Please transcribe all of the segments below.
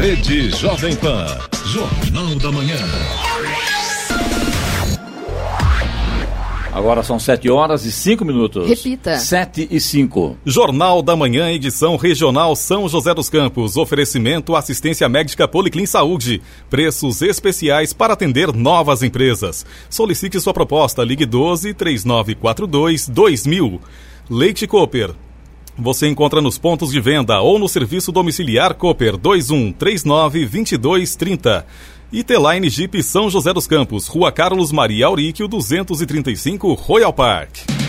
Rede Jovem Pan. Jornal da Manhã. Agora são 7 horas e 5 minutos. Repita. 7 e 5. Jornal da Manhã, edição regional São José dos Campos. Oferecimento assistência médica Policlin Saúde. Preços especiais para atender novas empresas. Solicite sua proposta. Ligue 12 3942 2000. Leite Cooper. Você encontra nos pontos de venda ou no serviço domiciliar Cooper 21 39 22 30. E Teline Jeep São José dos Campos, Rua Carlos Maria Auríquio, 235, Royal Park.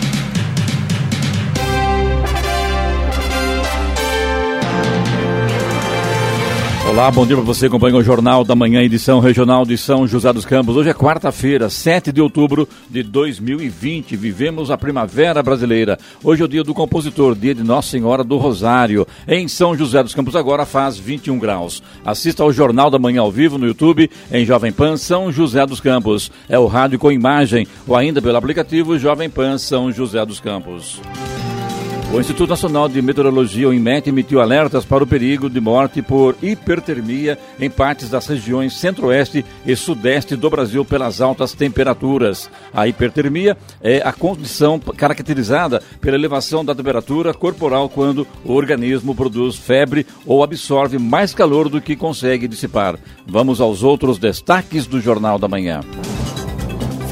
Olá, bom dia para você. Acompanha o Jornal da Manhã, edição regional de São José dos Campos. Hoje é quarta-feira, 7 de outubro de 2020. Vivemos a primavera brasileira. Hoje é o dia do compositor, dia de Nossa Senhora do Rosário. Em São José dos Campos agora faz 21 graus. Assista ao Jornal da Manhã ao vivo no YouTube, em Jovem Pan São José dos Campos. É o rádio com imagem ou ainda pelo aplicativo Jovem Pan São José dos Campos. O Instituto Nacional de Meteorologia, o IMET, emitiu alertas para o perigo de morte por hipertermia em partes das regiões centro-oeste e sudeste do Brasil pelas altas temperaturas. A hipertermia é a condição caracterizada pela elevação da temperatura corporal quando o organismo produz febre ou absorve mais calor do que consegue dissipar. Vamos aos outros destaques do Jornal da Manhã.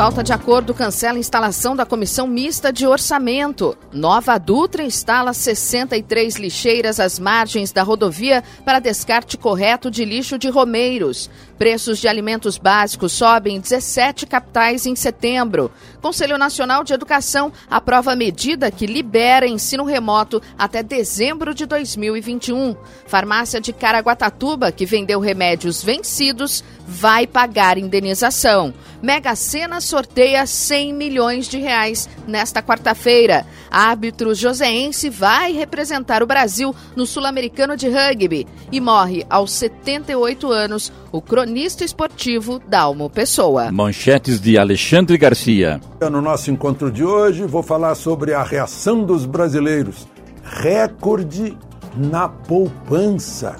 Falta de acordo cancela a instalação da comissão mista de orçamento. Nova Dutra instala 63 lixeiras às margens da rodovia para descarte correto de lixo de romeiros. Preços de alimentos básicos sobem em 17 capitais em setembro. Conselho Nacional de Educação aprova medida que libera ensino remoto até dezembro de 2021. Farmácia de Caraguatatuba, que vendeu remédios vencidos, vai pagar indenização. Mega Sena sorteia 100 milhões de reais nesta quarta-feira. Árbitro joseense vai representar o Brasil no Sul-Americano de Rugby e morre aos 78 anos o cronista esportivo Dalmo Pessoa. Manchetes de Alexandre Garcia. No nosso encontro de hoje, vou falar sobre a reação dos brasileiros. Recorde na poupança.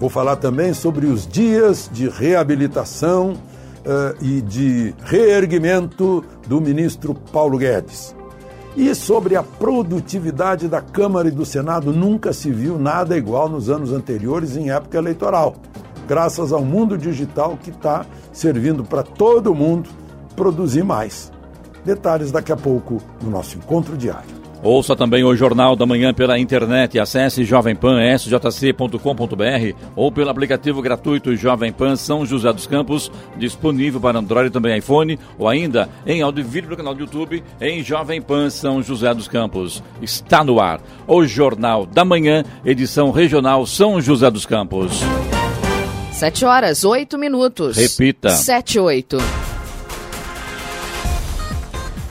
Vou falar também sobre os dias de reabilitação uh, e de reerguimento do ministro Paulo Guedes. E sobre a produtividade da Câmara e do Senado, nunca se viu nada igual nos anos anteriores em época eleitoral, graças ao mundo digital que está servindo para todo mundo produzir mais. Detalhes daqui a pouco no nosso encontro diário. Ouça também o Jornal da Manhã pela internet. Acesse jovempan.sjc.com.br ou pelo aplicativo gratuito Jovem Pan São José dos Campos, disponível para Android e também iPhone, ou ainda em áudio e vídeo no canal do YouTube em Jovem Pan São José dos Campos. Está no ar o Jornal da Manhã, edição regional São José dos Campos. 7 horas, 8 minutos. Repita. 7 8.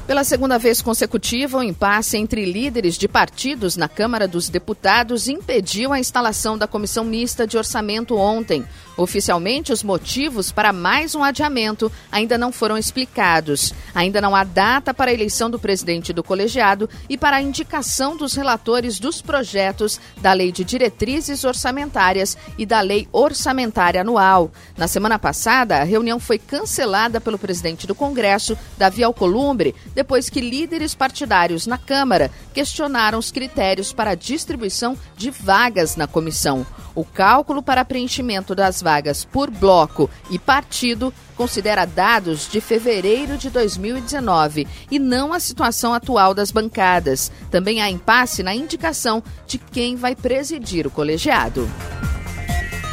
Pela segunda vez consecutiva, o impasse entre líderes de partidos na Câmara dos Deputados impediu a instalação da comissão mista de orçamento ontem. Oficialmente, os motivos para mais um adiamento ainda não foram explicados. Ainda não há data para a eleição do presidente do colegiado e para a indicação dos relatores dos projetos da Lei de Diretrizes Orçamentárias e da Lei Orçamentária Anual. Na semana passada, a reunião foi cancelada pelo presidente do Congresso, Davi Alcolumbre, depois que líderes partidários na Câmara questionaram os critérios para a distribuição de vagas na comissão. O cálculo para preenchimento das vagas por bloco e partido considera dados de fevereiro de 2019 e não a situação atual das bancadas. Também há impasse na indicação de quem vai presidir o colegiado.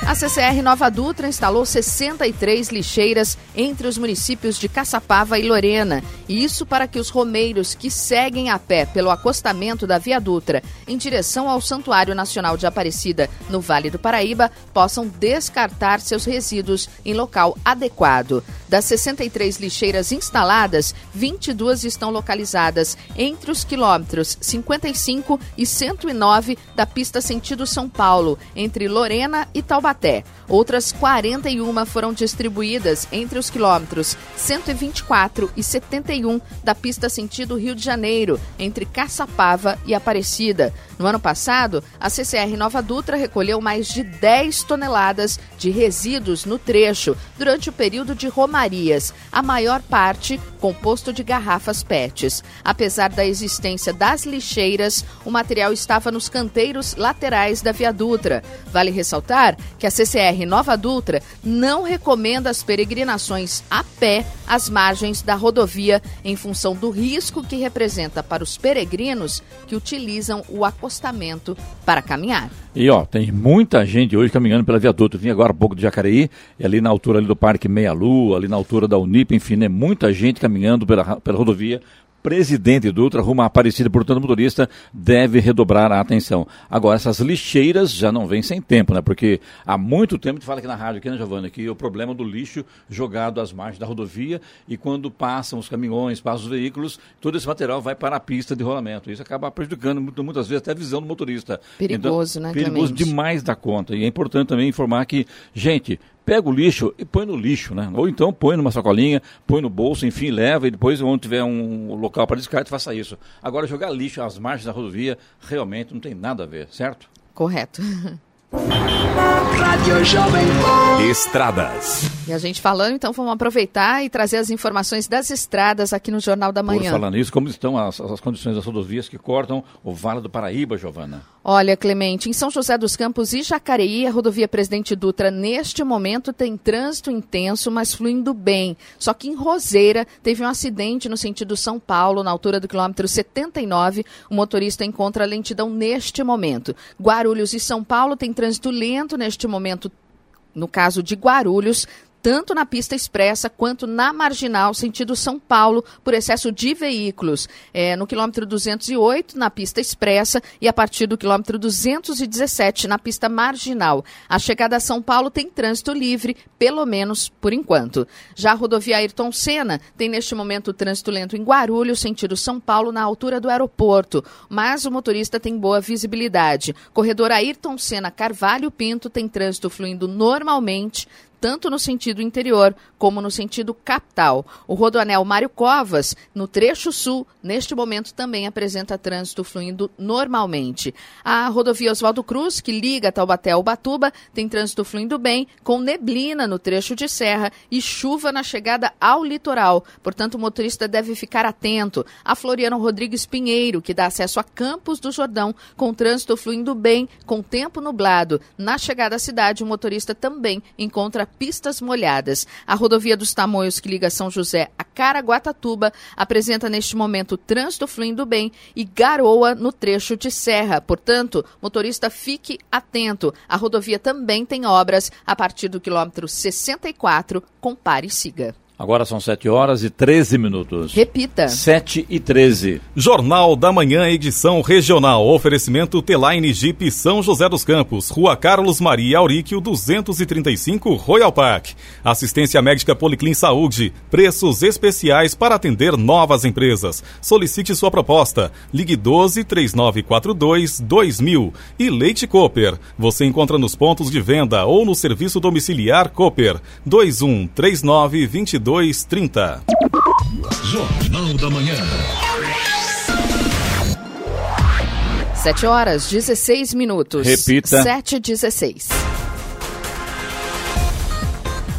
A CCR Nova Dutra instalou 63 lixeiras entre os municípios de Caçapava e Lorena. E isso para que os romeiros que seguem a pé pelo acostamento da Via Dutra em direção ao Santuário Nacional de Aparecida, no Vale do Paraíba, possam descartar seus resíduos em local adequado. Das 63 lixeiras instaladas, 22 estão localizadas entre os quilômetros 55 e 109 da pista sentido São Paulo, entre Lorena e Taubaté até. Outras 41 foram distribuídas entre os quilômetros 124 e 71 da pista sentido Rio de Janeiro, entre Caçapava e Aparecida. No ano passado, a CCR Nova Dutra recolheu mais de 10 toneladas de resíduos no trecho durante o período de romarias, a maior parte composto de garrafas PETs. Apesar da existência das lixeiras, o material estava nos canteiros laterais da Via Dutra. Vale ressaltar que a CCR Nova Dutra não recomenda as peregrinações a pé às margens da rodovia em função do risco que representa para os peregrinos que utilizam o acostamento para caminhar. E ó, tem muita gente hoje caminhando pela Via Dutra. Eu vim agora há pouco de Jacareí, ali na altura ali do Parque Meia Lua, ali na altura da Unip, enfim, é muita gente caminhando pela, pela rodovia presidente Dutra rumo a Aparecida, portanto o motorista deve redobrar a atenção. Agora, essas lixeiras já não vêm sem tempo, né? Porque há muito tempo, a gente fala aqui na rádio, aqui, né, Giovana, que o problema do lixo jogado às margens da rodovia e quando passam os caminhões, passam os veículos, todo esse material vai para a pista de rolamento. Isso acaba prejudicando muitas vezes até a visão do motorista. Perigoso, então, né, Perigoso Clemente? demais da conta. E é importante também informar que, gente, pega o lixo e põe no lixo, né? Ou então põe numa sacolinha, põe no bolso, enfim, leva e depois, onde tiver um local para descarte, faça isso. Agora, jogar lixo às margens da rodovia realmente não tem nada a ver, certo? Correto. Estradas. E a gente falando, então vamos aproveitar e trazer as informações das estradas aqui no Jornal da Manhã. Por falar nisso, como estão as, as condições das rodovias que cortam o Vale do Paraíba, Giovana? Olha, Clemente, em São José dos Campos e Jacareí, a rodovia Presidente Dutra, neste momento, tem trânsito intenso, mas fluindo bem. Só que em Roseira, teve um acidente no sentido São Paulo, na altura do quilômetro 79. O motorista encontra lentidão neste momento. Guarulhos e São Paulo tem trânsito lento neste momento. No caso de Guarulhos, tanto na pista expressa quanto na marginal, sentido São Paulo, por excesso de veículos. É, no quilômetro 208, na pista expressa, e a partir do quilômetro 217, na pista marginal. A chegada a São Paulo tem trânsito livre, pelo menos por enquanto. Já a rodovia Ayrton Senna tem neste momento trânsito lento em Guarulhos, sentido São Paulo, na altura do aeroporto. Mas o motorista tem boa visibilidade. Corredor Ayrton Senna Carvalho Pinto tem trânsito fluindo normalmente tanto no sentido interior como no sentido capital. O rodoanel Mário Covas, no trecho sul, neste momento também apresenta trânsito fluindo normalmente. A rodovia Oswaldo Cruz, que liga Taubaté ao Batuba, tem trânsito fluindo bem, com neblina no trecho de serra e chuva na chegada ao litoral. Portanto, o motorista deve ficar atento. A Floriano Rodrigues Pinheiro, que dá acesso a Campos do Jordão, com trânsito fluindo bem, com tempo nublado. Na chegada à cidade, o motorista também encontra pistas molhadas. A rodovia dos Tamoios, que liga São José a Caraguatatuba, apresenta neste momento trânsito fluindo bem e garoa no trecho de serra. Portanto, motorista fique atento. A rodovia também tem obras a partir do quilômetro 64. Compare e siga. Agora são 7 horas e 13 minutos. Repita. 7 e 13. Jornal da Manhã, edição regional. Oferecimento Teline Jeep São José dos Campos, Rua Carlos Maria Auríquio, 235, Royal Park. Assistência médica Policlin Saúde. Preços especiais para atender novas empresas. Solicite sua proposta. Ligue 12 3942 2000. E Leite Cooper. Você encontra nos pontos de venda ou no serviço domiciliar Cooper. 21 39 22 230. Jornal da Manhã. 7 horas 16 minutos. Repita. 7 e 16.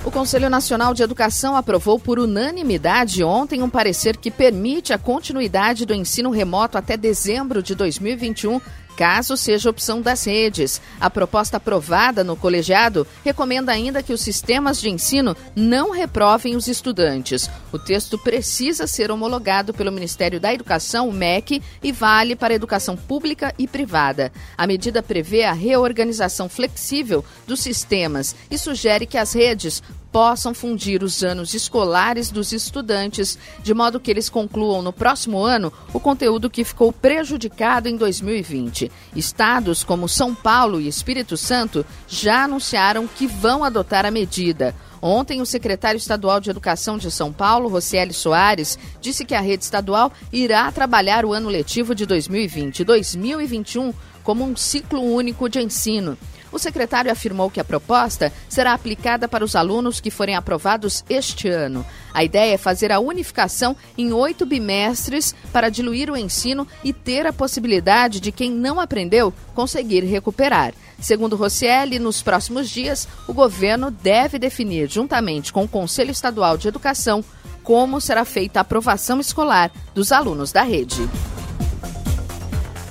O Conselho Nacional de Educação aprovou por unanimidade ontem um parecer que permite a continuidade do ensino remoto até dezembro de 2021 caso seja opção das redes. A proposta aprovada no colegiado recomenda ainda que os sistemas de ensino não reprovem os estudantes. O texto precisa ser homologado pelo Ministério da Educação, o MEC, e vale para a educação pública e privada. A medida prevê a reorganização flexível dos sistemas e sugere que as redes possam fundir os anos escolares dos estudantes, de modo que eles concluam no próximo ano o conteúdo que ficou prejudicado em 2020. Estados como São Paulo e Espírito Santo já anunciaram que vão adotar a medida. Ontem, o secretário estadual de Educação de São Paulo, Rocieli Soares, disse que a rede estadual irá trabalhar o ano letivo de 2020 e 2021 como um ciclo único de ensino. O secretário afirmou que a proposta será aplicada para os alunos que forem aprovados este ano. A ideia é fazer a unificação em oito bimestres para diluir o ensino e ter a possibilidade de quem não aprendeu conseguir recuperar. Segundo Rossielli, nos próximos dias, o governo deve definir, juntamente com o Conselho Estadual de Educação, como será feita a aprovação escolar dos alunos da rede.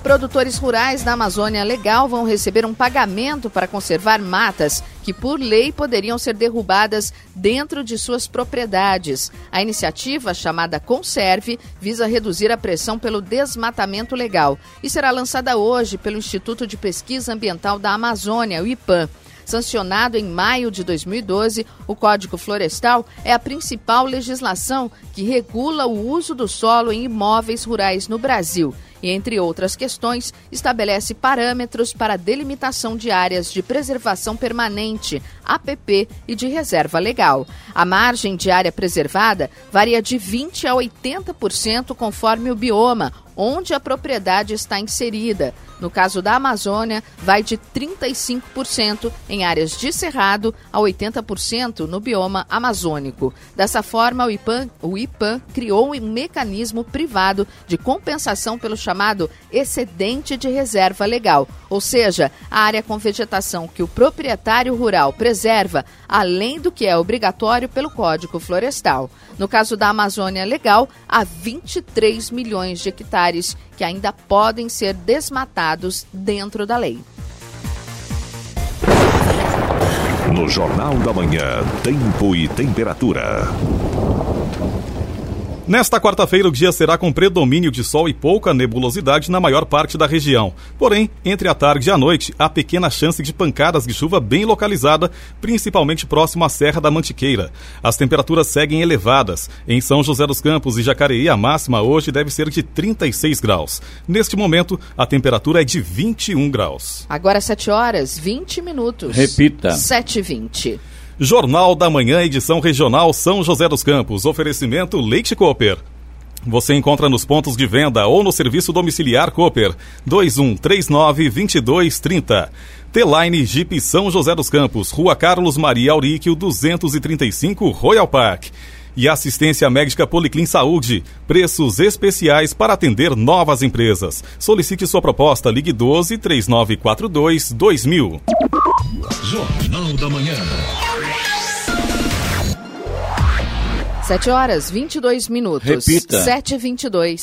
Produtores rurais da Amazônia Legal vão receber um pagamento para conservar matas que, por lei, poderiam ser derrubadas dentro de suas propriedades. A iniciativa, chamada Conserve, visa reduzir a pressão pelo desmatamento legal e será lançada hoje pelo Instituto de Pesquisa Ambiental da Amazônia, o IPAM. Sancionado em maio de 2012, o Código Florestal é a principal legislação que regula o uso do solo em imóveis rurais no Brasil e, entre outras questões, estabelece parâmetros para a delimitação de áreas de preservação permanente, APP, e de reserva legal. A margem de área preservada varia de 20% a 80% conforme o bioma, onde a propriedade está inserida. No caso da Amazônia, vai de 35% em áreas de cerrado a 80% no bioma amazônico. Dessa forma, o IPAM, o IPAM criou um mecanismo privado de compensação pelo chamado excedente de reserva legal, ou seja, a área com vegetação que o proprietário rural preserva, além do que é obrigatório pelo Código Florestal. No caso da Amazônia Legal, há 23 milhões de hectares que ainda podem ser desmatados dentro da lei. No Jornal da Manhã, Tempo e Temperatura. Nesta quarta-feira, o dia será com predomínio de sol e pouca nebulosidade na maior parte da região. Porém, entre a tarde e a noite, há pequena chance de pancadas de chuva bem localizada, principalmente próximo à Serra da Mantiqueira. As temperaturas seguem elevadas. Em São José dos Campos e Jacareí, a máxima hoje deve ser de 36 graus. Neste momento, a temperatura é de 21 graus. Agora 7 horas 20 minutos. Repita. 7 e 20. Jornal da Manhã, edição regional São José dos Campos. Oferecimento Leite Cooper. Você encontra nos pontos de venda ou no serviço domiciliar Cooper 2139 2230. T-Line Jeep São José dos Campos, Rua Carlos Maria Auríquio 235 Royal Park. E assistência médica Policlin Saúde. Preços especiais para atender novas empresas. Solicite sua proposta. Ligue 12 3942 2000. Jornal da Manhã. 7 horas 22 minutos. Repita. 7 e 22.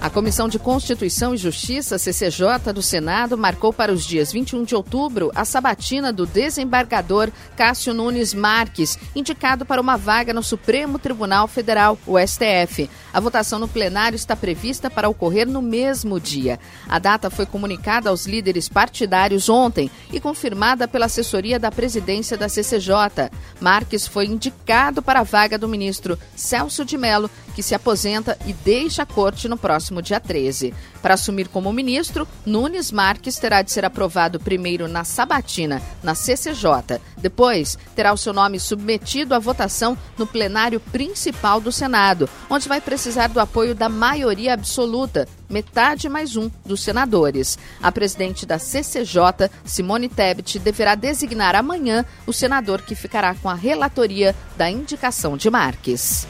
A Comissão de Constituição e Justiça, CCJ, do Senado, marcou para os dias 21 de outubro a sabatina do desembargador Cássio Nunes Marques, indicado para uma vaga no Supremo Tribunal Federal, o STF. A votação no plenário está prevista para ocorrer no mesmo dia. A data foi comunicada aos líderes partidários ontem e confirmada pela assessoria da presidência da CCJ. Marques foi indicado para a vaga do ministro Celso de Mello, que se aposenta e deixa a corte no próximo dia 13. Para assumir como ministro, Nunes Marques terá de ser aprovado primeiro na Sabatina, na CCJ. Depois, terá o seu nome submetido à votação no plenário principal do Senado, onde vai precisar do apoio da maioria absoluta, metade mais um dos senadores. A presidente da CCJ, Simone Tebet, deverá designar amanhã o senador que ficará com a relatoria da indicação de Marques.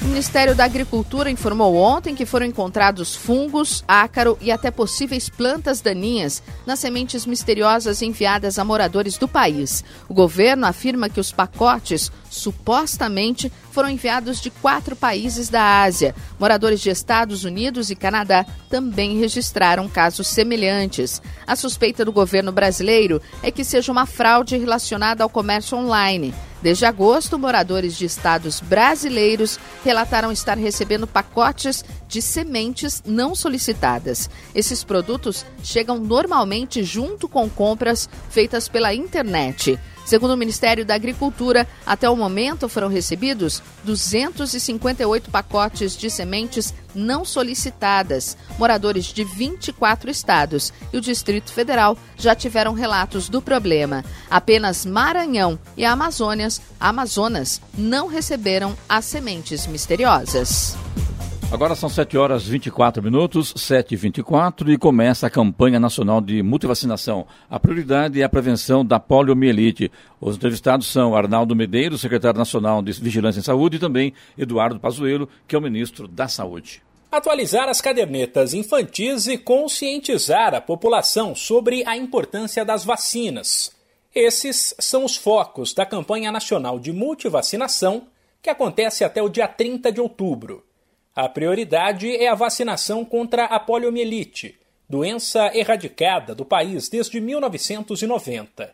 O Ministério da Agricultura informou ontem que foram encontrados fungos, ácaro e até possíveis plantas daninhas nas sementes misteriosas enviadas a moradores do país. O governo afirma que os pacotes supostamente foram enviados de quatro países da Ásia. Moradores de Estados Unidos e Canadá também registraram casos semelhantes. A suspeita do governo brasileiro é que seja uma fraude relacionada ao comércio online. Desde agosto, moradores de estados brasileiros relataram estar recebendo pacotes de sementes não solicitadas. Esses produtos chegam normalmente junto com compras feitas pela internet. Segundo o Ministério da Agricultura, até o momento foram recebidos 258 pacotes de sementes não solicitadas. Moradores de 24 estados e o Distrito Federal já tiveram relatos do problema. Apenas Maranhão e Amazônias, Amazonas não receberam as sementes misteriosas. Agora são 7 horas 24 minutos, 7 e 24 e começa a campanha nacional de multivacinação. A prioridade é a prevenção da poliomielite. Os entrevistados são Arnaldo Medeiros, secretário nacional de Vigilância em Saúde, e também Eduardo Pazuello, que é o ministro da Saúde. Atualizar as cadernetas infantis e conscientizar a população sobre a importância das vacinas. Esses são os focos da campanha nacional de multivacinação, que acontece até o dia 30 de outubro. A prioridade é a vacinação contra a poliomielite, doença erradicada do país desde 1990.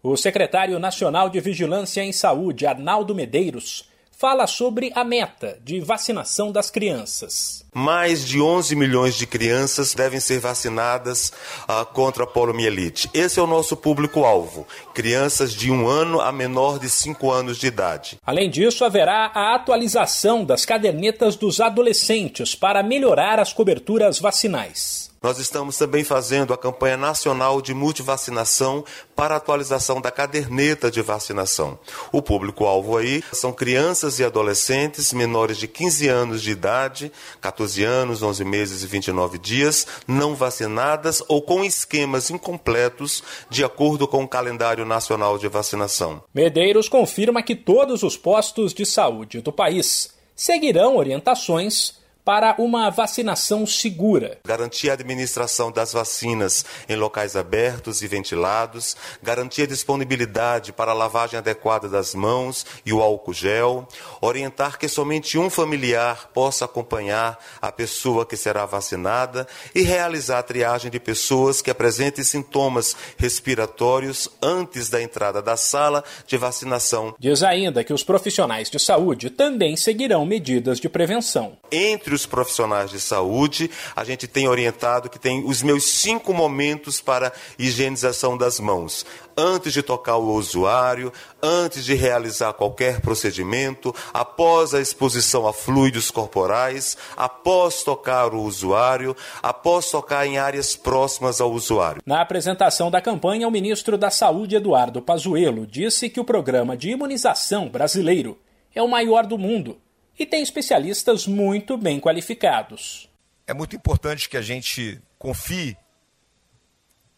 O secretário nacional de Vigilância em Saúde, Arnaldo Medeiros, fala sobre a meta de vacinação das crianças. Mais de 11 milhões de crianças devem ser vacinadas uh, contra a poliomielite. Esse é o nosso público-alvo: crianças de um ano a menor de 5 anos de idade. Além disso, haverá a atualização das cadernetas dos adolescentes para melhorar as coberturas vacinais. Nós estamos também fazendo a campanha nacional de multivacinação para atualização da caderneta de vacinação. O público-alvo aí são crianças e adolescentes menores de 15 anos de idade, 14 anos, 11 meses e 29 dias, não vacinadas ou com esquemas incompletos de acordo com o calendário nacional de vacinação. Medeiros confirma que todos os postos de saúde do país seguirão orientações para uma vacinação segura. Garantir a administração das vacinas em locais abertos e ventilados, garantir a disponibilidade para a lavagem adequada das mãos e o álcool gel, orientar que somente um familiar possa acompanhar a pessoa que será vacinada e realizar a triagem de pessoas que apresentem sintomas respiratórios antes da entrada da sala de vacinação. Diz ainda que os profissionais de saúde também seguirão medidas de prevenção. Entre entre os profissionais de saúde, a gente tem orientado que tem os meus cinco momentos para higienização das mãos. Antes de tocar o usuário, antes de realizar qualquer procedimento, após a exposição a fluidos corporais, após tocar o usuário, após tocar em áreas próximas ao usuário. Na apresentação da campanha, o ministro da Saúde, Eduardo Pazuello, disse que o programa de imunização brasileiro é o maior do mundo e tem especialistas muito bem qualificados. É muito importante que a gente confie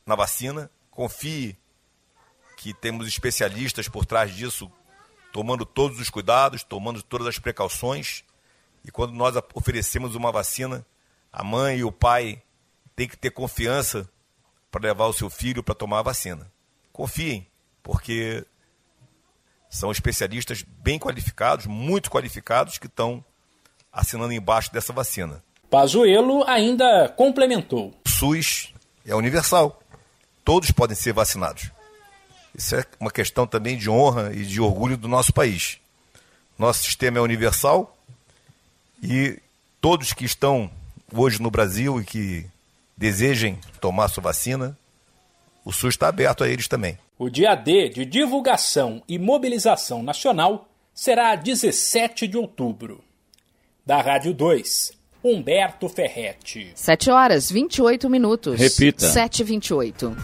na vacina, confie que temos especialistas por trás disso, tomando todos os cuidados, tomando todas as precauções. E quando nós oferecemos uma vacina, a mãe e o pai têm que ter confiança para levar o seu filho para tomar a vacina. Confiem, porque são especialistas bem qualificados, muito qualificados, que estão assinando embaixo dessa vacina. Pazuello ainda complementou. O SUS é universal. Todos podem ser vacinados. Isso é uma questão também de honra e de orgulho do nosso país. Nosso sistema é universal e todos que estão hoje no Brasil e que desejem tomar sua vacina, o SUS está aberto a eles também. O dia D de divulgação e mobilização nacional será 17 de outubro. Da Rádio 2, Humberto Ferretti. 7 horas 28 minutos. Repita. 7 e 28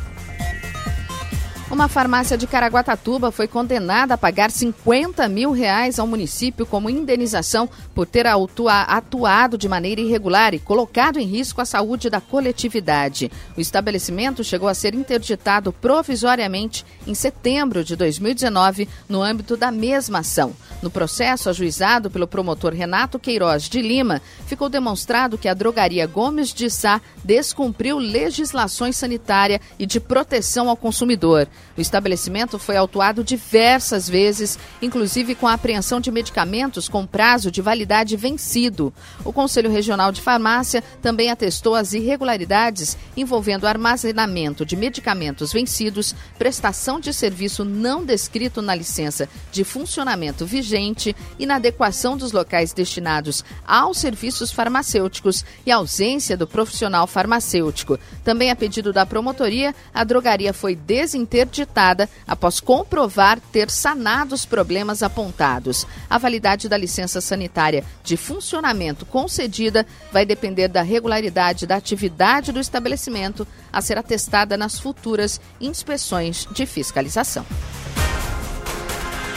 uma farmácia de Caraguatatuba foi condenada a pagar 50 mil reais ao município como indenização por ter atuado de maneira irregular e colocado em risco a saúde da coletividade. O estabelecimento chegou a ser interditado provisoriamente em setembro de 2019 no âmbito da mesma ação. No processo ajuizado pelo promotor Renato Queiroz de Lima, ficou demonstrado que a drogaria Gomes de Sá descumpriu legislações sanitária e de proteção ao consumidor. O estabelecimento foi autuado diversas vezes, inclusive com a apreensão de medicamentos com prazo de validade vencido. O Conselho Regional de Farmácia também atestou as irregularidades envolvendo armazenamento de medicamentos vencidos, prestação de serviço não descrito na licença de funcionamento vigente, inadequação dos locais destinados aos serviços farmacêuticos e ausência do profissional farmacêutico. Também a pedido da promotoria, a drogaria foi desinterditada interditada após comprovar ter sanado os problemas apontados. A validade da licença sanitária de funcionamento concedida vai depender da regularidade da atividade do estabelecimento a ser atestada nas futuras inspeções de fiscalização.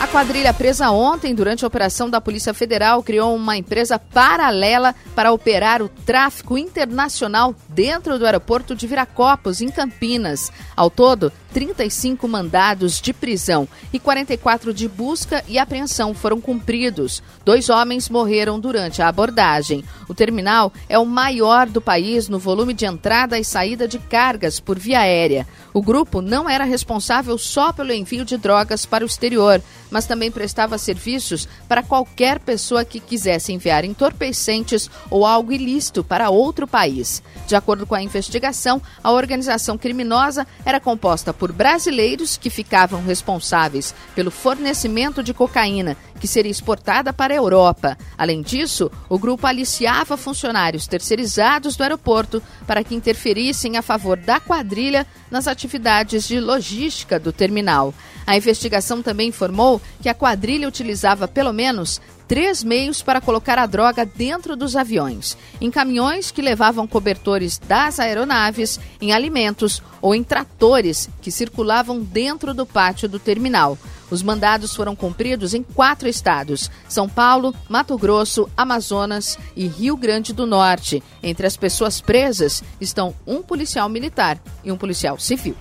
A quadrilha presa ontem durante a operação da Polícia Federal criou uma empresa paralela para operar o tráfico internacional dentro do aeroporto de Viracopos, em Campinas. Ao todo, 35 mandados de prisão e 44 de busca e apreensão foram cumpridos. Dois homens morreram durante a abordagem. O terminal é o maior do país no volume de entrada e saída de cargas por via aérea. O grupo não era responsável só pelo envio de drogas para o exterior, mas também prestava serviços para qualquer pessoa que quisesse enviar entorpecentes ou algo ilícito para outro país. De acordo com a investigação, a organização criminosa era composta por brasileiros que ficavam responsáveis pelo fornecimento de cocaína que seria exportada para a Europa. Além disso, o grupo aliciava funcionários terceirizados do aeroporto para que interferissem a favor da quadrilha nas atividades de logística do terminal. A investigação também informou que a quadrilha utilizava pelo menos três meios para colocar a droga dentro dos aviões: em caminhões que levavam cobertores das aeronaves, em alimentos ou em tratores que circulavam dentro do pátio do terminal. Os mandados foram cumpridos em quatro estados: São Paulo, Mato Grosso, Amazonas e Rio Grande do Norte. Entre as pessoas presas estão um policial militar e um policial civil.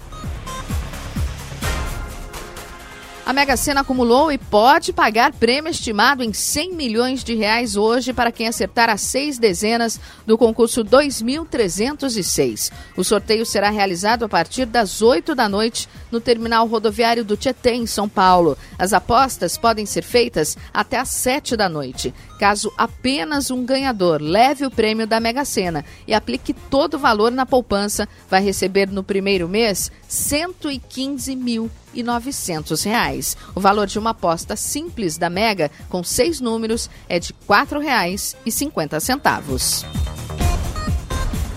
A Mega Sena acumulou e pode pagar prêmio estimado em 100 milhões de reais hoje para quem acertar as seis dezenas do concurso 2306. O sorteio será realizado a partir das 8 da noite no terminal rodoviário do Tietê, em São Paulo. As apostas podem ser feitas até às 7 da noite. Caso apenas um ganhador leve o prêmio da Mega Sena e aplique todo o valor na poupança, vai receber no primeiro mês R$ 115 mil e novecentos reais. O valor de uma aposta simples da Mega com seis números é de quatro reais e cinquenta centavos.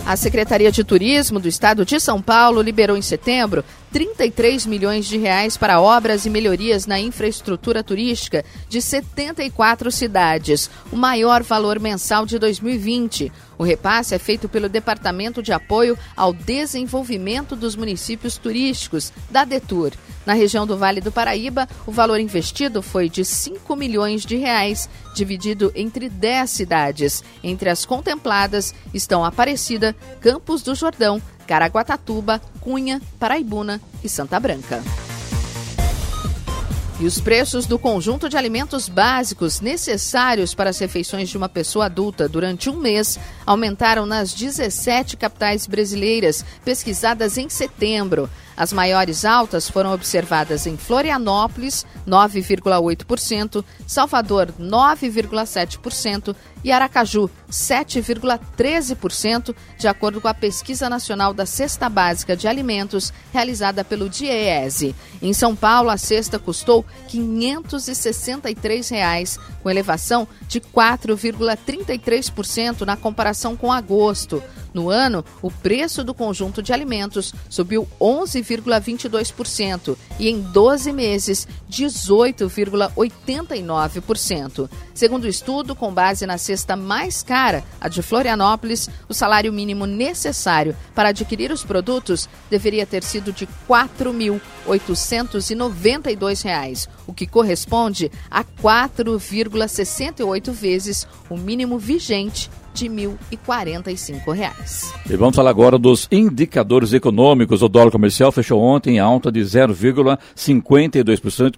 A Secretaria de Turismo do Estado de São Paulo liberou em setembro 33 milhões de reais para obras e melhorias na infraestrutura turística de 74 cidades, o maior valor mensal de 2020. O repasse é feito pelo Departamento de Apoio ao Desenvolvimento dos Municípios Turísticos, da DETUR. Na região do Vale do Paraíba, o valor investido foi de 5 milhões de reais, dividido entre 10 cidades. Entre as contempladas estão Aparecida, Campos do Jordão, Caraguatatuba, Cunha, Paraibuna e Santa Branca. E os preços do conjunto de alimentos básicos necessários para as refeições de uma pessoa adulta durante um mês aumentaram nas 17 capitais brasileiras pesquisadas em setembro. As maiores altas foram observadas em Florianópolis, 9,8%, Salvador, 9,7% e Aracaju, 7,13%, de acordo com a Pesquisa Nacional da Cesta Básica de Alimentos, realizada pelo DIEESE. Em São Paulo, a cesta custou 563 reais, com elevação de 4,33% na comparação com agosto. No ano, o preço do conjunto de alimentos subiu 11,22% e em 12 meses, 18,89%. Segundo o estudo, com base na cesta mais cara, a de Florianópolis, o salário mínimo necessário para adquirir os produtos deveria ter sido de R$ 4.892, o que corresponde a 4,68 vezes o mínimo vigente de R$ 1.045. E vamos falar agora dos indicadores econômicos. O dólar comercial fechou ontem em alta de 0,52%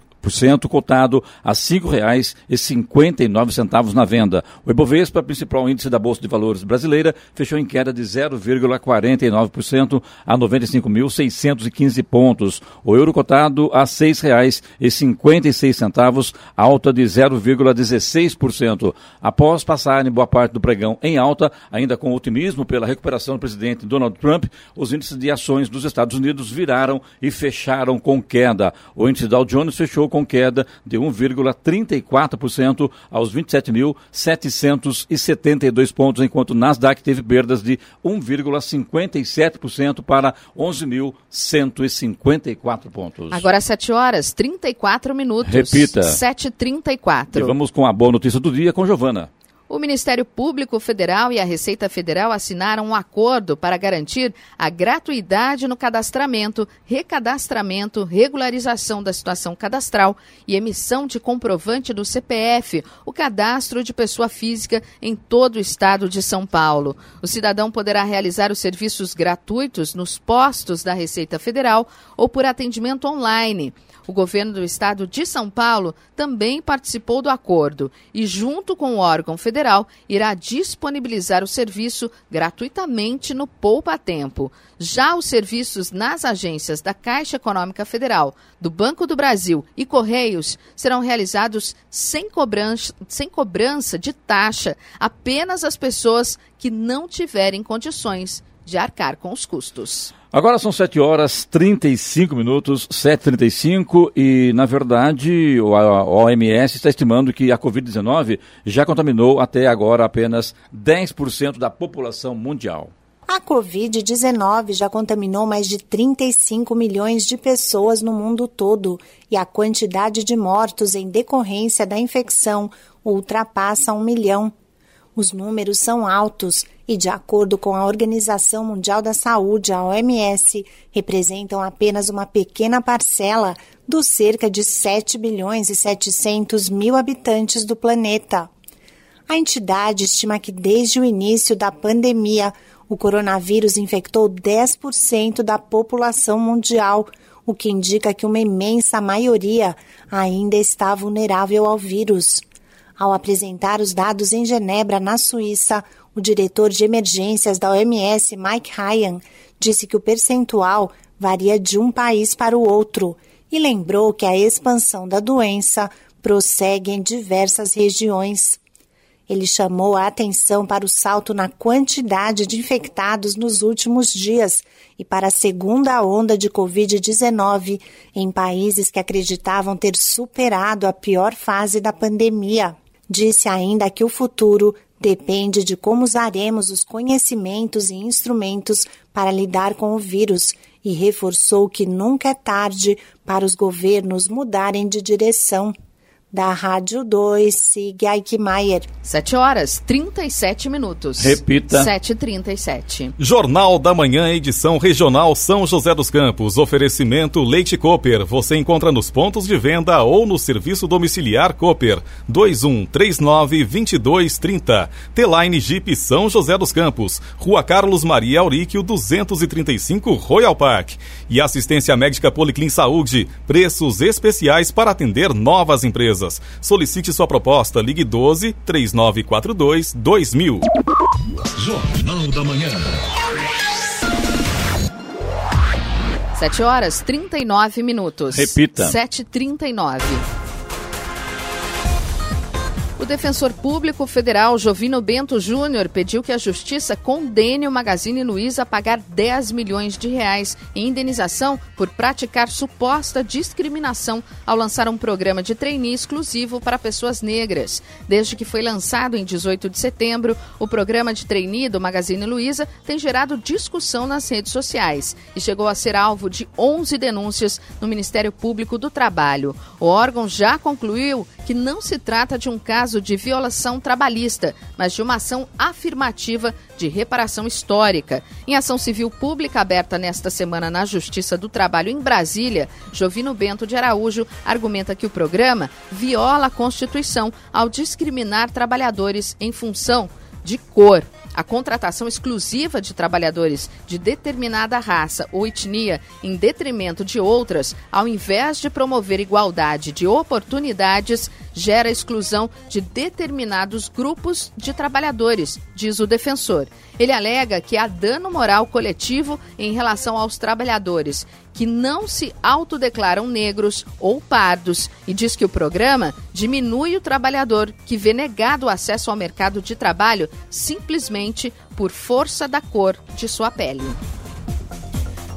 cotado a R$ 5,59 na venda. O Ibovespa, principal índice da Bolsa de Valores brasileira, fechou em queda de 0,49% a 95.615 pontos. O euro cotado a R$ 6,56, alta de 0,16%. Após passarem boa parte do pregão em alta, ainda com otimismo pela recuperação do presidente Donald Trump, os índices de ações dos Estados Unidos viraram e fecharam com queda. O índice Dow Jones fechou com queda de 1,34% aos 27.772 pontos, enquanto o Nasdaq teve perdas de 1,57% para 11.154 pontos. Agora 7 horas 34 minutos. Repita. 7h34. E vamos com a boa notícia do dia com Giovana. O Ministério Público Federal e a Receita Federal assinaram um acordo para garantir a gratuidade no cadastramento, recadastramento, regularização da situação cadastral e emissão de comprovante do CPF, o cadastro de pessoa física em todo o estado de São Paulo. O cidadão poderá realizar os serviços gratuitos nos postos da Receita Federal ou por atendimento online. O governo do estado de São Paulo também participou do acordo e, junto com o órgão federal, irá disponibilizar o serviço gratuitamente no Poupa Tempo. Já os serviços nas agências da Caixa Econômica Federal, do Banco do Brasil e Correios serão realizados sem cobrança, sem cobrança de taxa apenas às pessoas que não tiverem condições de arcar com os custos. Agora são 7 horas 35 minutos, 7h35, e na verdade a OMS está estimando que a Covid-19 já contaminou até agora apenas 10% da população mundial. A Covid-19 já contaminou mais de 35 milhões de pessoas no mundo todo e a quantidade de mortos em decorrência da infecção ultrapassa um milhão. Os números são altos e, de acordo com a Organização Mundial da Saúde, a OMS, representam apenas uma pequena parcela dos cerca de 7 bilhões e 700 mil habitantes do planeta. A entidade estima que desde o início da pandemia, o coronavírus infectou 10% da população mundial, o que indica que uma imensa maioria ainda está vulnerável ao vírus. Ao apresentar os dados em Genebra, na Suíça, o diretor de emergências da OMS, Mike Ryan, disse que o percentual varia de um país para o outro e lembrou que a expansão da doença prossegue em diversas regiões. Ele chamou a atenção para o salto na quantidade de infectados nos últimos dias e para a segunda onda de Covid-19 em países que acreditavam ter superado a pior fase da pandemia. Disse ainda que o futuro depende de como usaremos os conhecimentos e instrumentos para lidar com o vírus e reforçou que nunca é tarde para os governos mudarem de direção da Rádio 2, Sig Eichmeier. 7 horas 37 minutos. Repita. 7h37. Jornal da Manhã, edição regional São José dos Campos. Oferecimento Leite Cooper. Você encontra nos pontos de venda ou no serviço domiciliar Cooper. 2139-2230. T-Line Jeep São José dos Campos. Rua Carlos Maria Auríquio, 235 Royal Park. E assistência médica Policlin Saúde. Preços especiais para atender novas empresas. Solicite sua proposta. Ligue 12 3942 2000. Jornal da Manhã. 7 horas 39 minutos. Repita. 7h39. O defensor público federal Jovino Bento Júnior pediu que a justiça condene o Magazine Luiza a pagar 10 milhões de reais em indenização por praticar suposta discriminação ao lançar um programa de trainee exclusivo para pessoas negras. Desde que foi lançado em 18 de setembro, o programa de trainee do Magazine Luiza tem gerado discussão nas redes sociais e chegou a ser alvo de 11 denúncias no Ministério Público do Trabalho. O órgão já concluiu que não se trata de um caso de violação trabalhista, mas de uma ação afirmativa de reparação histórica. Em ação civil pública aberta nesta semana na Justiça do Trabalho em Brasília, Jovino Bento de Araújo argumenta que o programa viola a Constituição ao discriminar trabalhadores em função de cor. A contratação exclusiva de trabalhadores de determinada raça ou etnia em detrimento de outras, ao invés de promover igualdade de oportunidades, gera exclusão de determinados grupos de trabalhadores, diz o defensor. Ele alega que há dano moral coletivo em relação aos trabalhadores que não se autodeclaram negros ou pardos e diz que o programa diminui o trabalhador que vê negado o acesso ao mercado de trabalho simplesmente por força da cor de sua pele.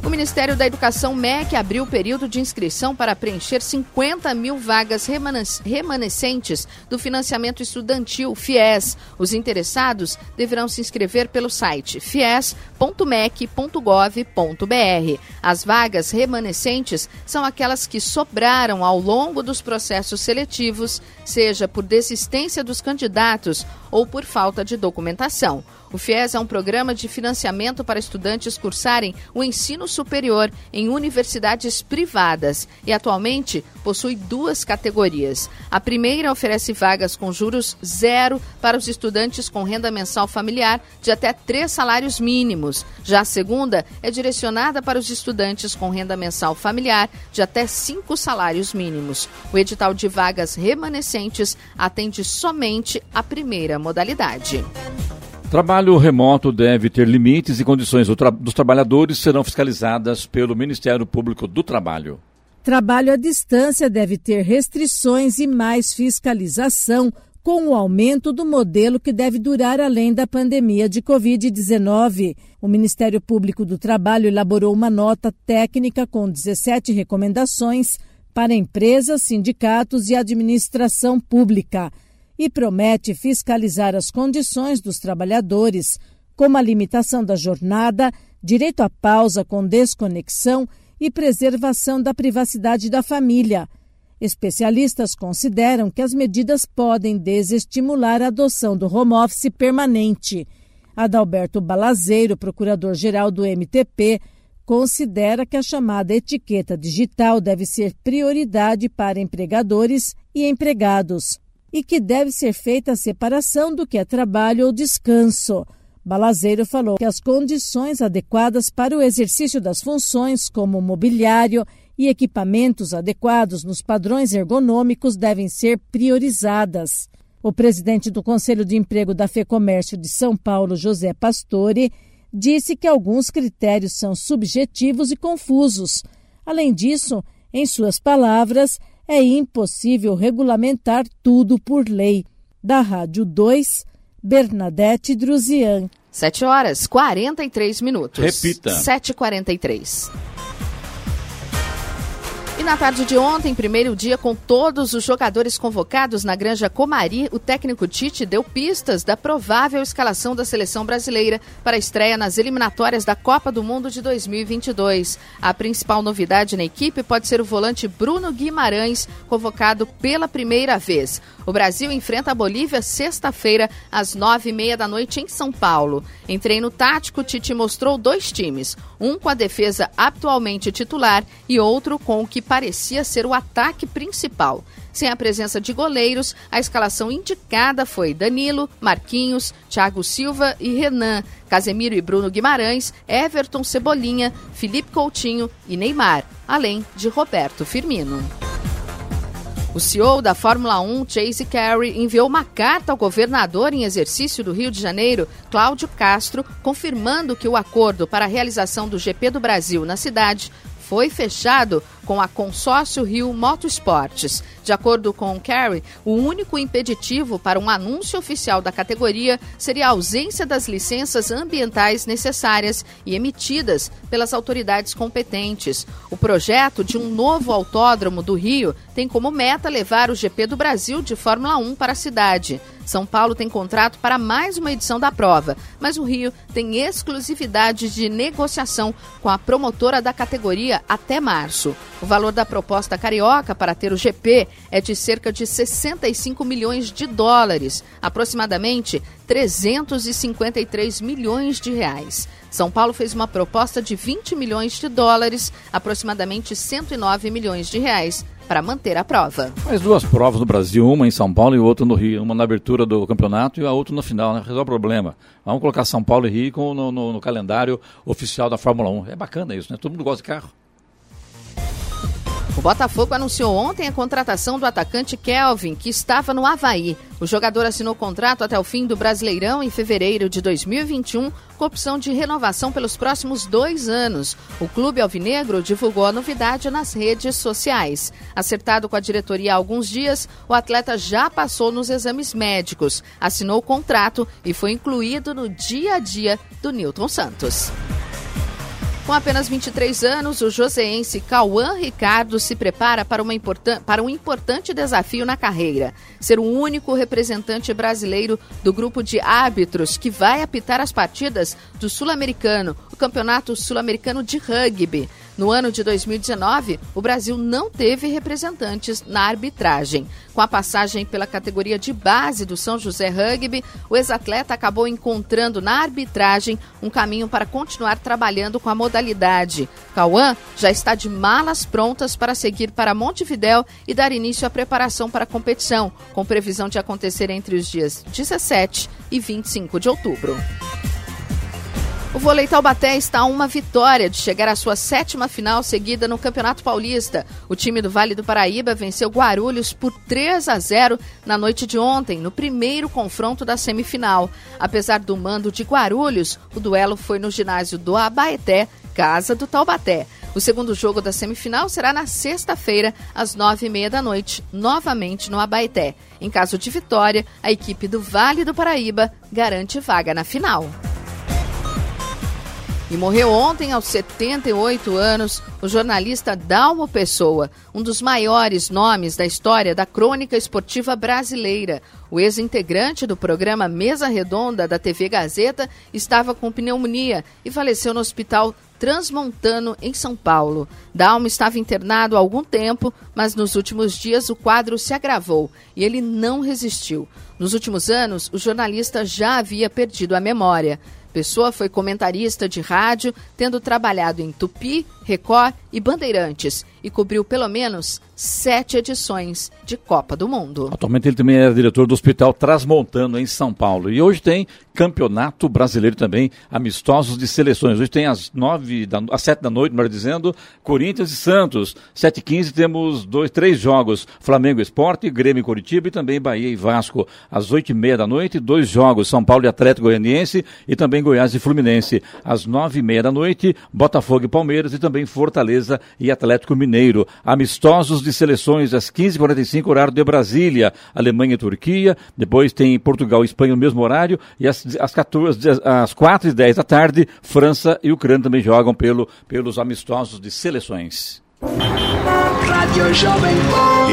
O Ministério da Educação MEC abriu o período de inscrição para preencher 50 mil vagas remanescentes do financiamento estudantil FIES. Os interessados deverão se inscrever pelo site fies.mec.gov.br. As vagas remanescentes são aquelas que sobraram ao longo dos processos seletivos, seja por desistência dos candidatos ou por falta de documentação. O FIES é um programa de financiamento para estudantes cursarem o ensino superior em universidades privadas e atualmente possui duas categorias. A primeira oferece vagas com juros zero para os estudantes com renda mensal familiar de até três salários mínimos. Já a segunda é direcionada para os estudantes com renda mensal familiar de até cinco salários mínimos. O edital de vagas remanescentes atende somente a primeira modalidade. Trabalho remoto deve ter limites e condições dos trabalhadores serão fiscalizadas pelo Ministério Público do Trabalho. Trabalho à distância deve ter restrições e mais fiscalização, com o aumento do modelo que deve durar além da pandemia de Covid-19. O Ministério Público do Trabalho elaborou uma nota técnica com 17 recomendações para empresas, sindicatos e administração pública e promete fiscalizar as condições dos trabalhadores, como a limitação da jornada, direito à pausa com desconexão e preservação da privacidade da família. Especialistas consideram que as medidas podem desestimular a adoção do home office permanente. Adalberto Balazeiro, procurador-geral do MTP, considera que a chamada etiqueta digital deve ser prioridade para empregadores e empregados e que deve ser feita a separação do que é trabalho ou descanso. Balazeiro falou que as condições adequadas para o exercício das funções, como mobiliário e equipamentos adequados nos padrões ergonômicos, devem ser priorizadas. O presidente do Conselho de Emprego da FEComércio de São Paulo, José Pastore, disse que alguns critérios são subjetivos e confusos. Além disso, em suas palavras, é impossível regulamentar tudo por lei. Da Rádio 2, Bernadette Druzian. 7 horas 43 minutos. Repita. 7h43. E na tarde de ontem, primeiro dia com todos os jogadores convocados na Granja Comari, o técnico Tite deu pistas da provável escalação da seleção brasileira para a estreia nas eliminatórias da Copa do Mundo de 2022. A principal novidade na equipe pode ser o volante Bruno Guimarães, convocado pela primeira vez. O Brasil enfrenta a Bolívia sexta-feira, às nove e meia da noite, em São Paulo. Em treino tático, Tite mostrou dois times, um com a defesa atualmente titular e outro com o que parecia ser o ataque principal. Sem a presença de goleiros, a escalação indicada foi Danilo, Marquinhos, Thiago Silva e Renan, Casemiro e Bruno Guimarães, Everton Cebolinha, Felipe Coutinho e Neymar, além de Roberto Firmino. O CEO da Fórmula 1, Chase Carey, enviou uma carta ao governador em exercício do Rio de Janeiro, Cláudio Castro, confirmando que o acordo para a realização do GP do Brasil na cidade foi fechado com a Consórcio Rio Motorsports. De acordo com Kerry, o único impeditivo para um anúncio oficial da categoria seria a ausência das licenças ambientais necessárias e emitidas pelas autoridades competentes. O projeto de um novo autódromo do Rio tem como meta levar o GP do Brasil de Fórmula 1 para a cidade. São Paulo tem contrato para mais uma edição da prova, mas o Rio tem exclusividade de negociação com a promotora da categoria até março. O valor da proposta carioca para ter o GP é de cerca de 65 milhões de dólares, aproximadamente 353 milhões de reais. São Paulo fez uma proposta de 20 milhões de dólares, aproximadamente 109 milhões de reais, para manter a prova. Mais duas provas no Brasil, uma em São Paulo e outra no Rio. Uma na abertura do campeonato e a outra no final, né? Resolve o problema. Vamos colocar São Paulo e Rio no, no, no calendário oficial da Fórmula 1. É bacana isso, né? Todo mundo gosta de carro. O Botafogo anunciou ontem a contratação do atacante Kelvin, que estava no Havaí. O jogador assinou contrato até o fim do Brasileirão em fevereiro de 2021, com opção de renovação pelos próximos dois anos. O clube alvinegro divulgou a novidade nas redes sociais. Acertado com a diretoria há alguns dias, o atleta já passou nos exames médicos, assinou o contrato e foi incluído no dia a dia do Newton Santos. Com apenas 23 anos, o joseense Cauã Ricardo se prepara para, uma para um importante desafio na carreira: ser o único representante brasileiro do grupo de árbitros que vai apitar as partidas do Sul-Americano, o Campeonato Sul-Americano de Rugby. No ano de 2019, o Brasil não teve representantes na arbitragem. Com a passagem pela categoria de base do São José Rugby, o ex-atleta acabou encontrando na arbitragem um caminho para continuar trabalhando com a modalidade. Cauã já está de malas prontas para seguir para Montevidéu e dar início à preparação para a competição, com previsão de acontecer entre os dias 17 e 25 de outubro. O vôlei Taubaté está a uma vitória de chegar à sua sétima final seguida no Campeonato Paulista. O time do Vale do Paraíba venceu Guarulhos por 3 a 0 na noite de ontem, no primeiro confronto da semifinal. Apesar do mando de Guarulhos, o duelo foi no ginásio do Abaeté, casa do Taubaté. O segundo jogo da semifinal será na sexta-feira, às nove e meia da noite, novamente no Abaeté. Em caso de vitória, a equipe do Vale do Paraíba garante vaga na final. E morreu ontem, aos 78 anos, o jornalista Dalmo Pessoa, um dos maiores nomes da história da crônica esportiva brasileira. O ex-integrante do programa Mesa Redonda da TV Gazeta estava com pneumonia e faleceu no hospital Transmontano, em São Paulo. Dalmo estava internado há algum tempo, mas nos últimos dias o quadro se agravou e ele não resistiu. Nos últimos anos, o jornalista já havia perdido a memória. Pessoa foi comentarista de rádio, tendo trabalhado em Tupi, Record e Bandeirantes e cobriu pelo menos sete edições de Copa do Mundo. Atualmente ele também é diretor do Hospital Trasmontano, em São Paulo. E hoje tem Campeonato Brasileiro também, amistosos de seleções. Hoje tem às nove, da, às sete da noite, melhor dizendo, Corinthians e Santos. Sete e quinze temos dois, três jogos, Flamengo Esporte, Grêmio e Curitiba e também Bahia e Vasco. Às oito e meia da noite, dois jogos, São Paulo e Atlético Goianiense e também Goiás e Fluminense. Às nove e meia da noite, Botafogo e Palmeiras e também Fortaleza e Atlético Mineiro. Amistosos de seleções às 15h45, horário de Brasília, Alemanha e Turquia. Depois tem Portugal e Espanha no mesmo horário. E às, às, 14, às 4h10 da tarde, França e Ucrânia também jogam pelo, pelos amistosos de seleções.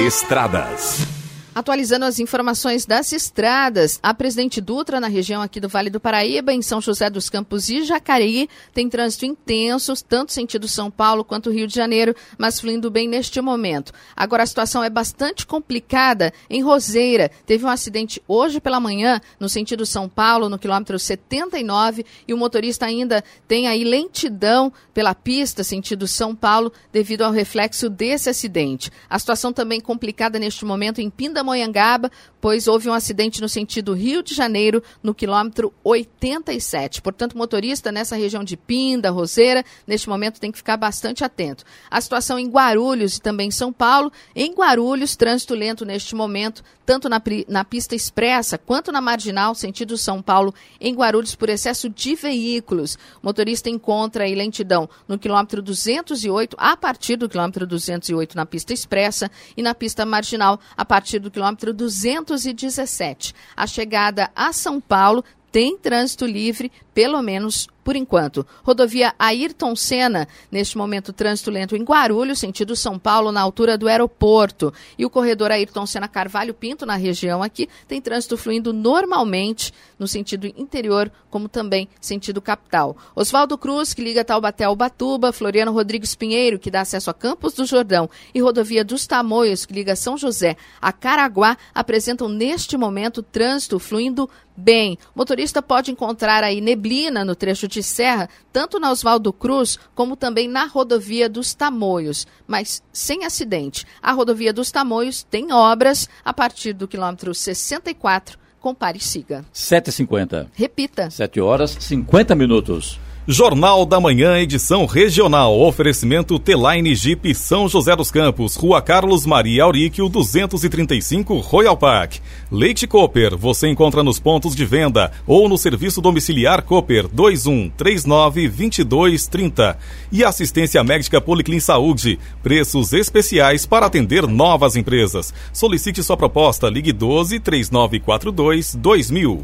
Estradas. Atualizando as informações das estradas, a Presidente Dutra, na região aqui do Vale do Paraíba, em São José dos Campos e Jacareí, tem trânsito intenso, tanto sentido São Paulo quanto Rio de Janeiro, mas fluindo bem neste momento. Agora a situação é bastante complicada em Roseira. Teve um acidente hoje pela manhã, no sentido São Paulo, no quilômetro 79, e o motorista ainda tem aí lentidão pela pista, sentido São Paulo, devido ao reflexo desse acidente. A situação também complicada neste momento em Pinda Pindamonhangaba, pois houve um acidente no sentido Rio de Janeiro, no quilômetro 87. Portanto, motorista nessa região de Pinda, Roseira, neste momento tem que ficar bastante atento. A situação em Guarulhos e também em São Paulo. Em Guarulhos, trânsito lento neste momento, tanto na, na pista expressa quanto na marginal, sentido São Paulo, em Guarulhos, por excesso de veículos. O motorista encontra aí lentidão no quilômetro 208, a partir do quilômetro 208 na pista expressa e na pista marginal, a partir do quilômetro 217. A chegada a São Paulo tem trânsito livre, pelo menos por enquanto. Rodovia Ayrton Senna, neste momento trânsito lento em Guarulhos, sentido São Paulo, na altura do aeroporto. E o corredor Ayrton Senna Carvalho Pinto, na região aqui, tem trânsito fluindo normalmente no sentido interior, como também sentido capital. Oswaldo Cruz, que liga Taubaté ao Batuba, Floriano Rodrigues Pinheiro, que dá acesso a Campos do Jordão, e rodovia dos Tamoios, que liga São José a Caraguá, apresentam neste momento trânsito fluindo bem. O motorista pode encontrar aí neblina no trecho de de serra, tanto na Oswaldo Cruz como também na rodovia dos Tamoios, mas sem acidente. A rodovia dos Tamoios tem obras a partir do quilômetro 64. Compare e siga. 7h50. Repita. 7 horas 50 minutos. Jornal da Manhã, edição regional. Oferecimento Teline Jeep São José dos Campos, Rua Carlos Maria Auríquio, 235 Royal Park. Leite Cooper, você encontra nos pontos de venda ou no serviço domiciliar Cooper 21 39 22 30. E assistência médica Policlin Saúde, preços especiais para atender novas empresas. Solicite sua proposta, ligue 12 3942 2000.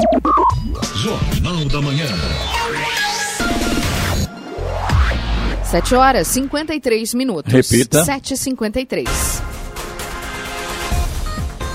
Jornal da Manhã. 7 horas 53 minutos. Repita. 7h53.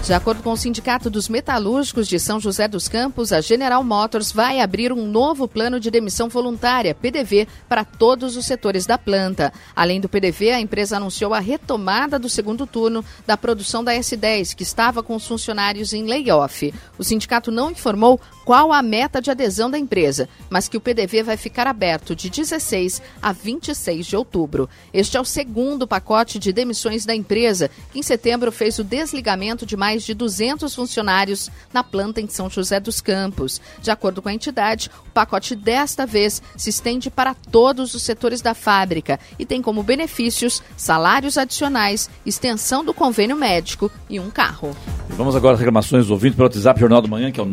De acordo com o Sindicato dos Metalúrgicos de São José dos Campos, a General Motors vai abrir um novo plano de demissão voluntária, PDV, para todos os setores da planta. Além do PDV, a empresa anunciou a retomada do segundo turno da produção da S10, que estava com os funcionários em layoff. O sindicato não informou qual a meta de adesão da empresa, mas que o PDV vai ficar aberto de 16 a 26 de outubro. Este é o segundo pacote de demissões da empresa, que em setembro fez o desligamento de mais de 200 funcionários na planta em São José dos Campos. De acordo com a entidade, o pacote desta vez se estende para todos os setores da fábrica e tem como benefícios salários adicionais, extensão do convênio médico e um carro. Vamos agora às reclamações ouvinte pelo WhatsApp Jornal do Manhã, que é o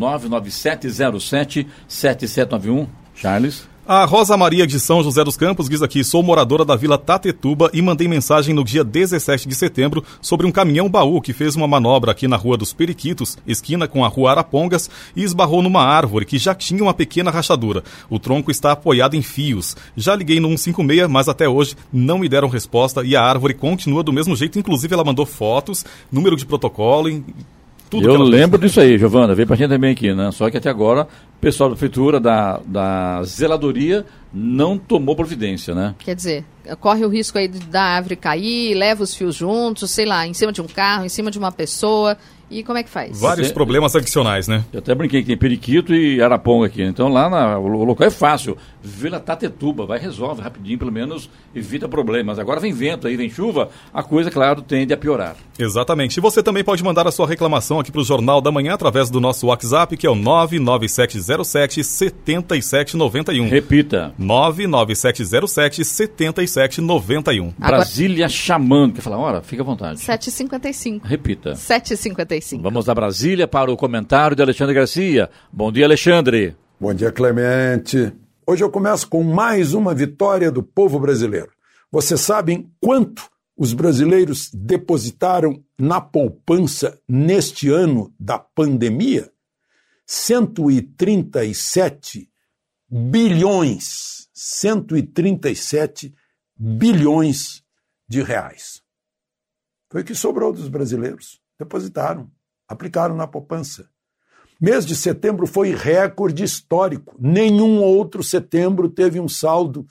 99707 7791. Charles. A Rosa Maria de São José dos Campos diz aqui: sou moradora da Vila Tatetuba e mandei mensagem no dia 17 de setembro sobre um caminhão baú que fez uma manobra aqui na Rua dos Periquitos, esquina com a Rua Arapongas, e esbarrou numa árvore que já tinha uma pequena rachadura. O tronco está apoiado em fios. Já liguei no 156, mas até hoje não me deram resposta e a árvore continua do mesmo jeito. Inclusive, ela mandou fotos, número de protocolo. Tudo Eu lembro disso aí, Giovana, veio pra gente também aqui, né? Só que até agora o pessoal da prefeitura, da, da zeladoria, não tomou providência, né? Quer dizer, corre o risco aí da árvore cair, leva os fios juntos, sei lá, em cima de um carro, em cima de uma pessoa. E como é que faz? Vários Você... problemas adicionais, né? Eu até brinquei que tem periquito e araponga aqui. Então lá na, o local é fácil. Vila Tatetuba, vai resolve rapidinho, pelo menos evita problemas. Agora vem vento aí, vem chuva, a coisa, claro, tende a piorar. Exatamente. E você também pode mandar a sua reclamação aqui para o Jornal da Manhã através do nosso WhatsApp, que é o 99707 7791. Repita. 99707 7791. Brasília chamando. Quer falar? Hora? Fica à vontade. 7h55. Repita. 7h55. Vamos a Brasília para o comentário de Alexandre Garcia. Bom dia, Alexandre. Bom dia, Clemente. Hoje eu começo com mais uma vitória do povo brasileiro. Vocês sabem quanto os brasileiros depositaram na poupança neste ano da pandemia? 137 bilhões. 137 bilhões de reais. Foi o que sobrou dos brasileiros. Depositaram, aplicaram na poupança. Mês de setembro foi recorde histórico. Nenhum outro setembro teve um saldo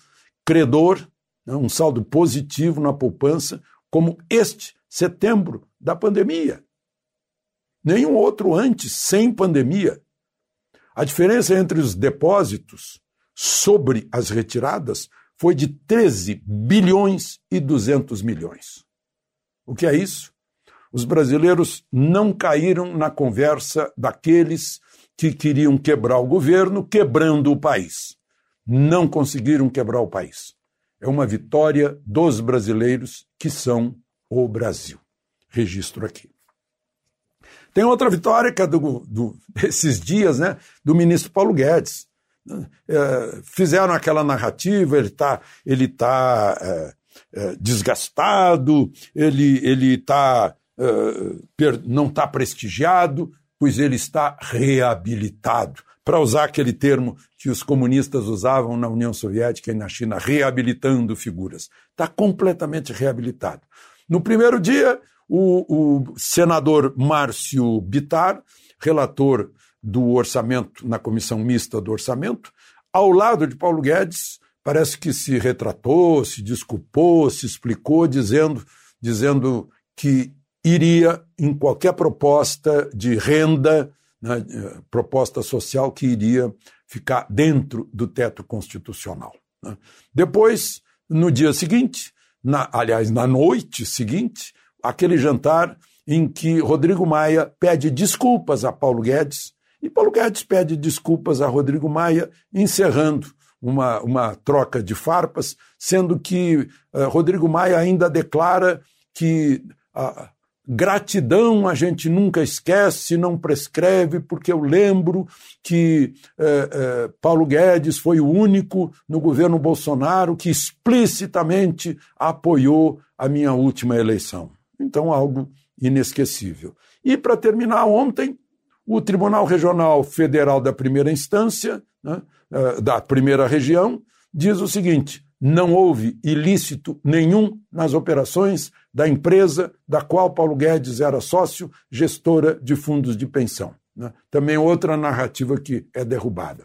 credor, né, um saldo positivo na poupança, como este setembro da pandemia. Nenhum outro antes, sem pandemia. A diferença entre os depósitos sobre as retiradas foi de 13 bilhões e 200 milhões. O que é isso? Os brasileiros não caíram na conversa daqueles que queriam quebrar o governo, quebrando o país. Não conseguiram quebrar o país. É uma vitória dos brasileiros que são o Brasil. Registro aqui. Tem outra vitória que é do, do, esses dias, né, do ministro Paulo Guedes. É, fizeram aquela narrativa, ele está ele tá, é, é, desgastado, ele está uh, não está prestigiado, pois ele está reabilitado. Para usar aquele termo que os comunistas usavam na União Soviética e na China, reabilitando figuras. Está completamente reabilitado. No primeiro dia, o, o senador Márcio Bitar, relator do orçamento na comissão mista do orçamento, ao lado de Paulo Guedes, parece que se retratou, se desculpou, se explicou, dizendo, dizendo que iria em qualquer proposta de renda, né, proposta social que iria ficar dentro do teto constitucional. Né. Depois, no dia seguinte, na, aliás, na noite seguinte, aquele jantar em que Rodrigo Maia pede desculpas a Paulo Guedes e Paulo Guedes pede desculpas a Rodrigo Maia, encerrando uma, uma troca de farpas, sendo que uh, Rodrigo Maia ainda declara que Gratidão a gente nunca esquece, não prescreve, porque eu lembro que eh, eh, Paulo Guedes foi o único no governo Bolsonaro que explicitamente apoiou a minha última eleição. Então, algo inesquecível. E, para terminar, ontem, o Tribunal Regional Federal da Primeira Instância, né, eh, da primeira região, diz o seguinte: não houve ilícito nenhum nas operações da empresa da qual Paulo Guedes era sócio, gestora de fundos de pensão. Né? Também outra narrativa que é derrubada.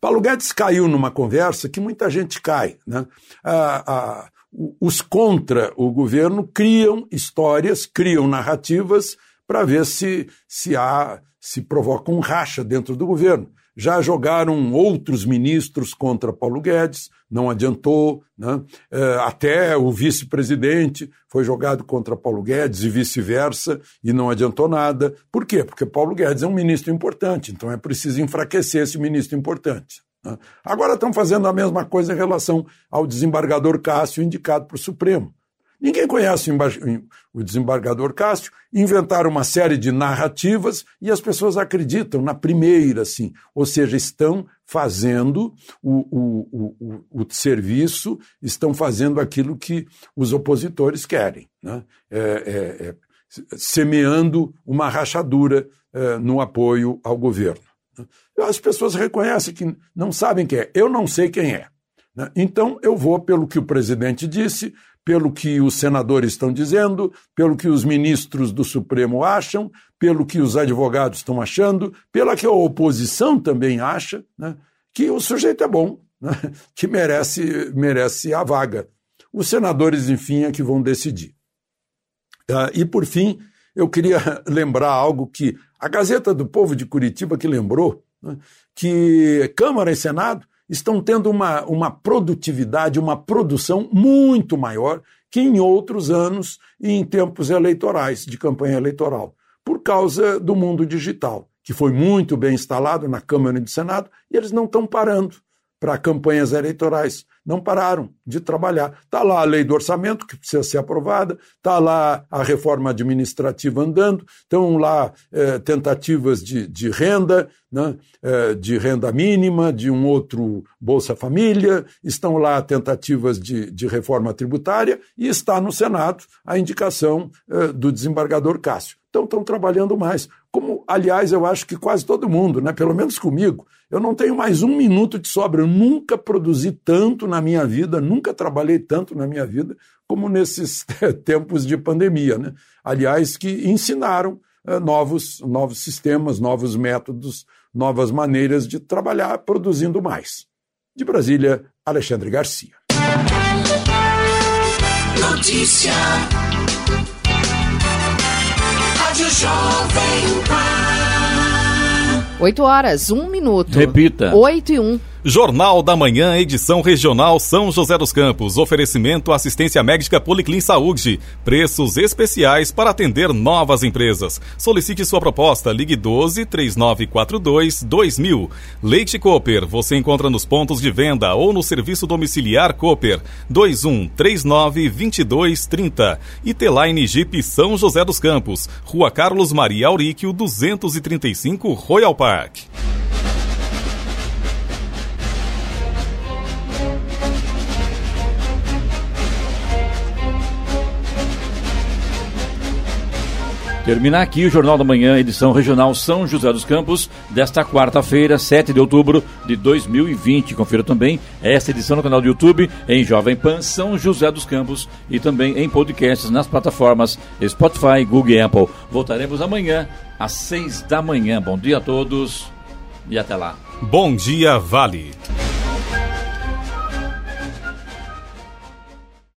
Paulo Guedes caiu numa conversa que muita gente cai. Né? Ah, ah, os contra o governo criam histórias, criam narrativas para ver se, se há se provoca um racha dentro do governo. Já jogaram outros ministros contra Paulo Guedes, não adiantou. Né? É, até o vice-presidente foi jogado contra Paulo Guedes e vice-versa, e não adiantou nada. Por quê? Porque Paulo Guedes é um ministro importante, então é preciso enfraquecer esse ministro importante. Né? Agora estão fazendo a mesma coisa em relação ao desembargador Cássio, indicado para o Supremo. Ninguém conhece o desembargador Cássio, inventaram uma série de narrativas e as pessoas acreditam na primeira, assim, ou seja, estão fazendo o, o, o, o serviço, estão fazendo aquilo que os opositores querem, né? é, é, é, semeando uma rachadura é, no apoio ao governo. As pessoas reconhecem que não sabem quem é. Eu não sei quem é. Né? Então eu vou pelo que o presidente disse, pelo que os senadores estão dizendo, pelo que os ministros do Supremo acham, pelo que os advogados estão achando, pela que a oposição também acha, né, que o sujeito é bom, né, que merece, merece a vaga. Os senadores, enfim, é que vão decidir. Uh, e, por fim, eu queria lembrar algo que a Gazeta do Povo de Curitiba que lembrou, né, que Câmara e Senado estão tendo uma, uma produtividade, uma produção muito maior que em outros anos e em tempos eleitorais, de campanha eleitoral, por causa do mundo digital, que foi muito bem instalado na Câmara e no Senado, e eles não estão parando para campanhas eleitorais. Não pararam de trabalhar. Está lá a lei do orçamento, que precisa ser aprovada, está lá a reforma administrativa andando, estão lá é, tentativas de, de renda, né, é, de renda mínima, de um outro Bolsa Família, estão lá tentativas de, de reforma tributária e está no Senado a indicação é, do desembargador Cássio. Então estão trabalhando mais. Como, aliás, eu acho que quase todo mundo, né? pelo menos comigo, eu não tenho mais um minuto de sobra. Eu nunca produzi tanto na minha vida, nunca trabalhei tanto na minha vida como nesses tempos de pandemia. Né? Aliás, que ensinaram eh, novos, novos sistemas, novos métodos, novas maneiras de trabalhar produzindo mais. De Brasília, Alexandre Garcia. Notícia. Jovem Pan. 8 horas, 1 minuto. Repita. 8 e 1. Jornal da Manhã, edição regional São José dos Campos. Oferecimento assistência médica Policlin Saúde. Preços especiais para atender novas empresas. Solicite sua proposta. Ligue 12 3942 2000. Leite Cooper. Você encontra nos pontos de venda ou no serviço domiciliar Cooper. 21 39 22 30. E Teline Jeep São José dos Campos. Rua Carlos Maria Auríquio 235 Royal Park. Termina aqui o Jornal da Manhã, edição regional São José dos Campos, desta quarta-feira, 7 de outubro de 2020. Confira também esta edição no canal do YouTube, em Jovem Pan São José dos Campos e também em podcasts nas plataformas Spotify, Google e Apple. Voltaremos amanhã às 6 da manhã. Bom dia a todos e até lá. Bom dia, Vale.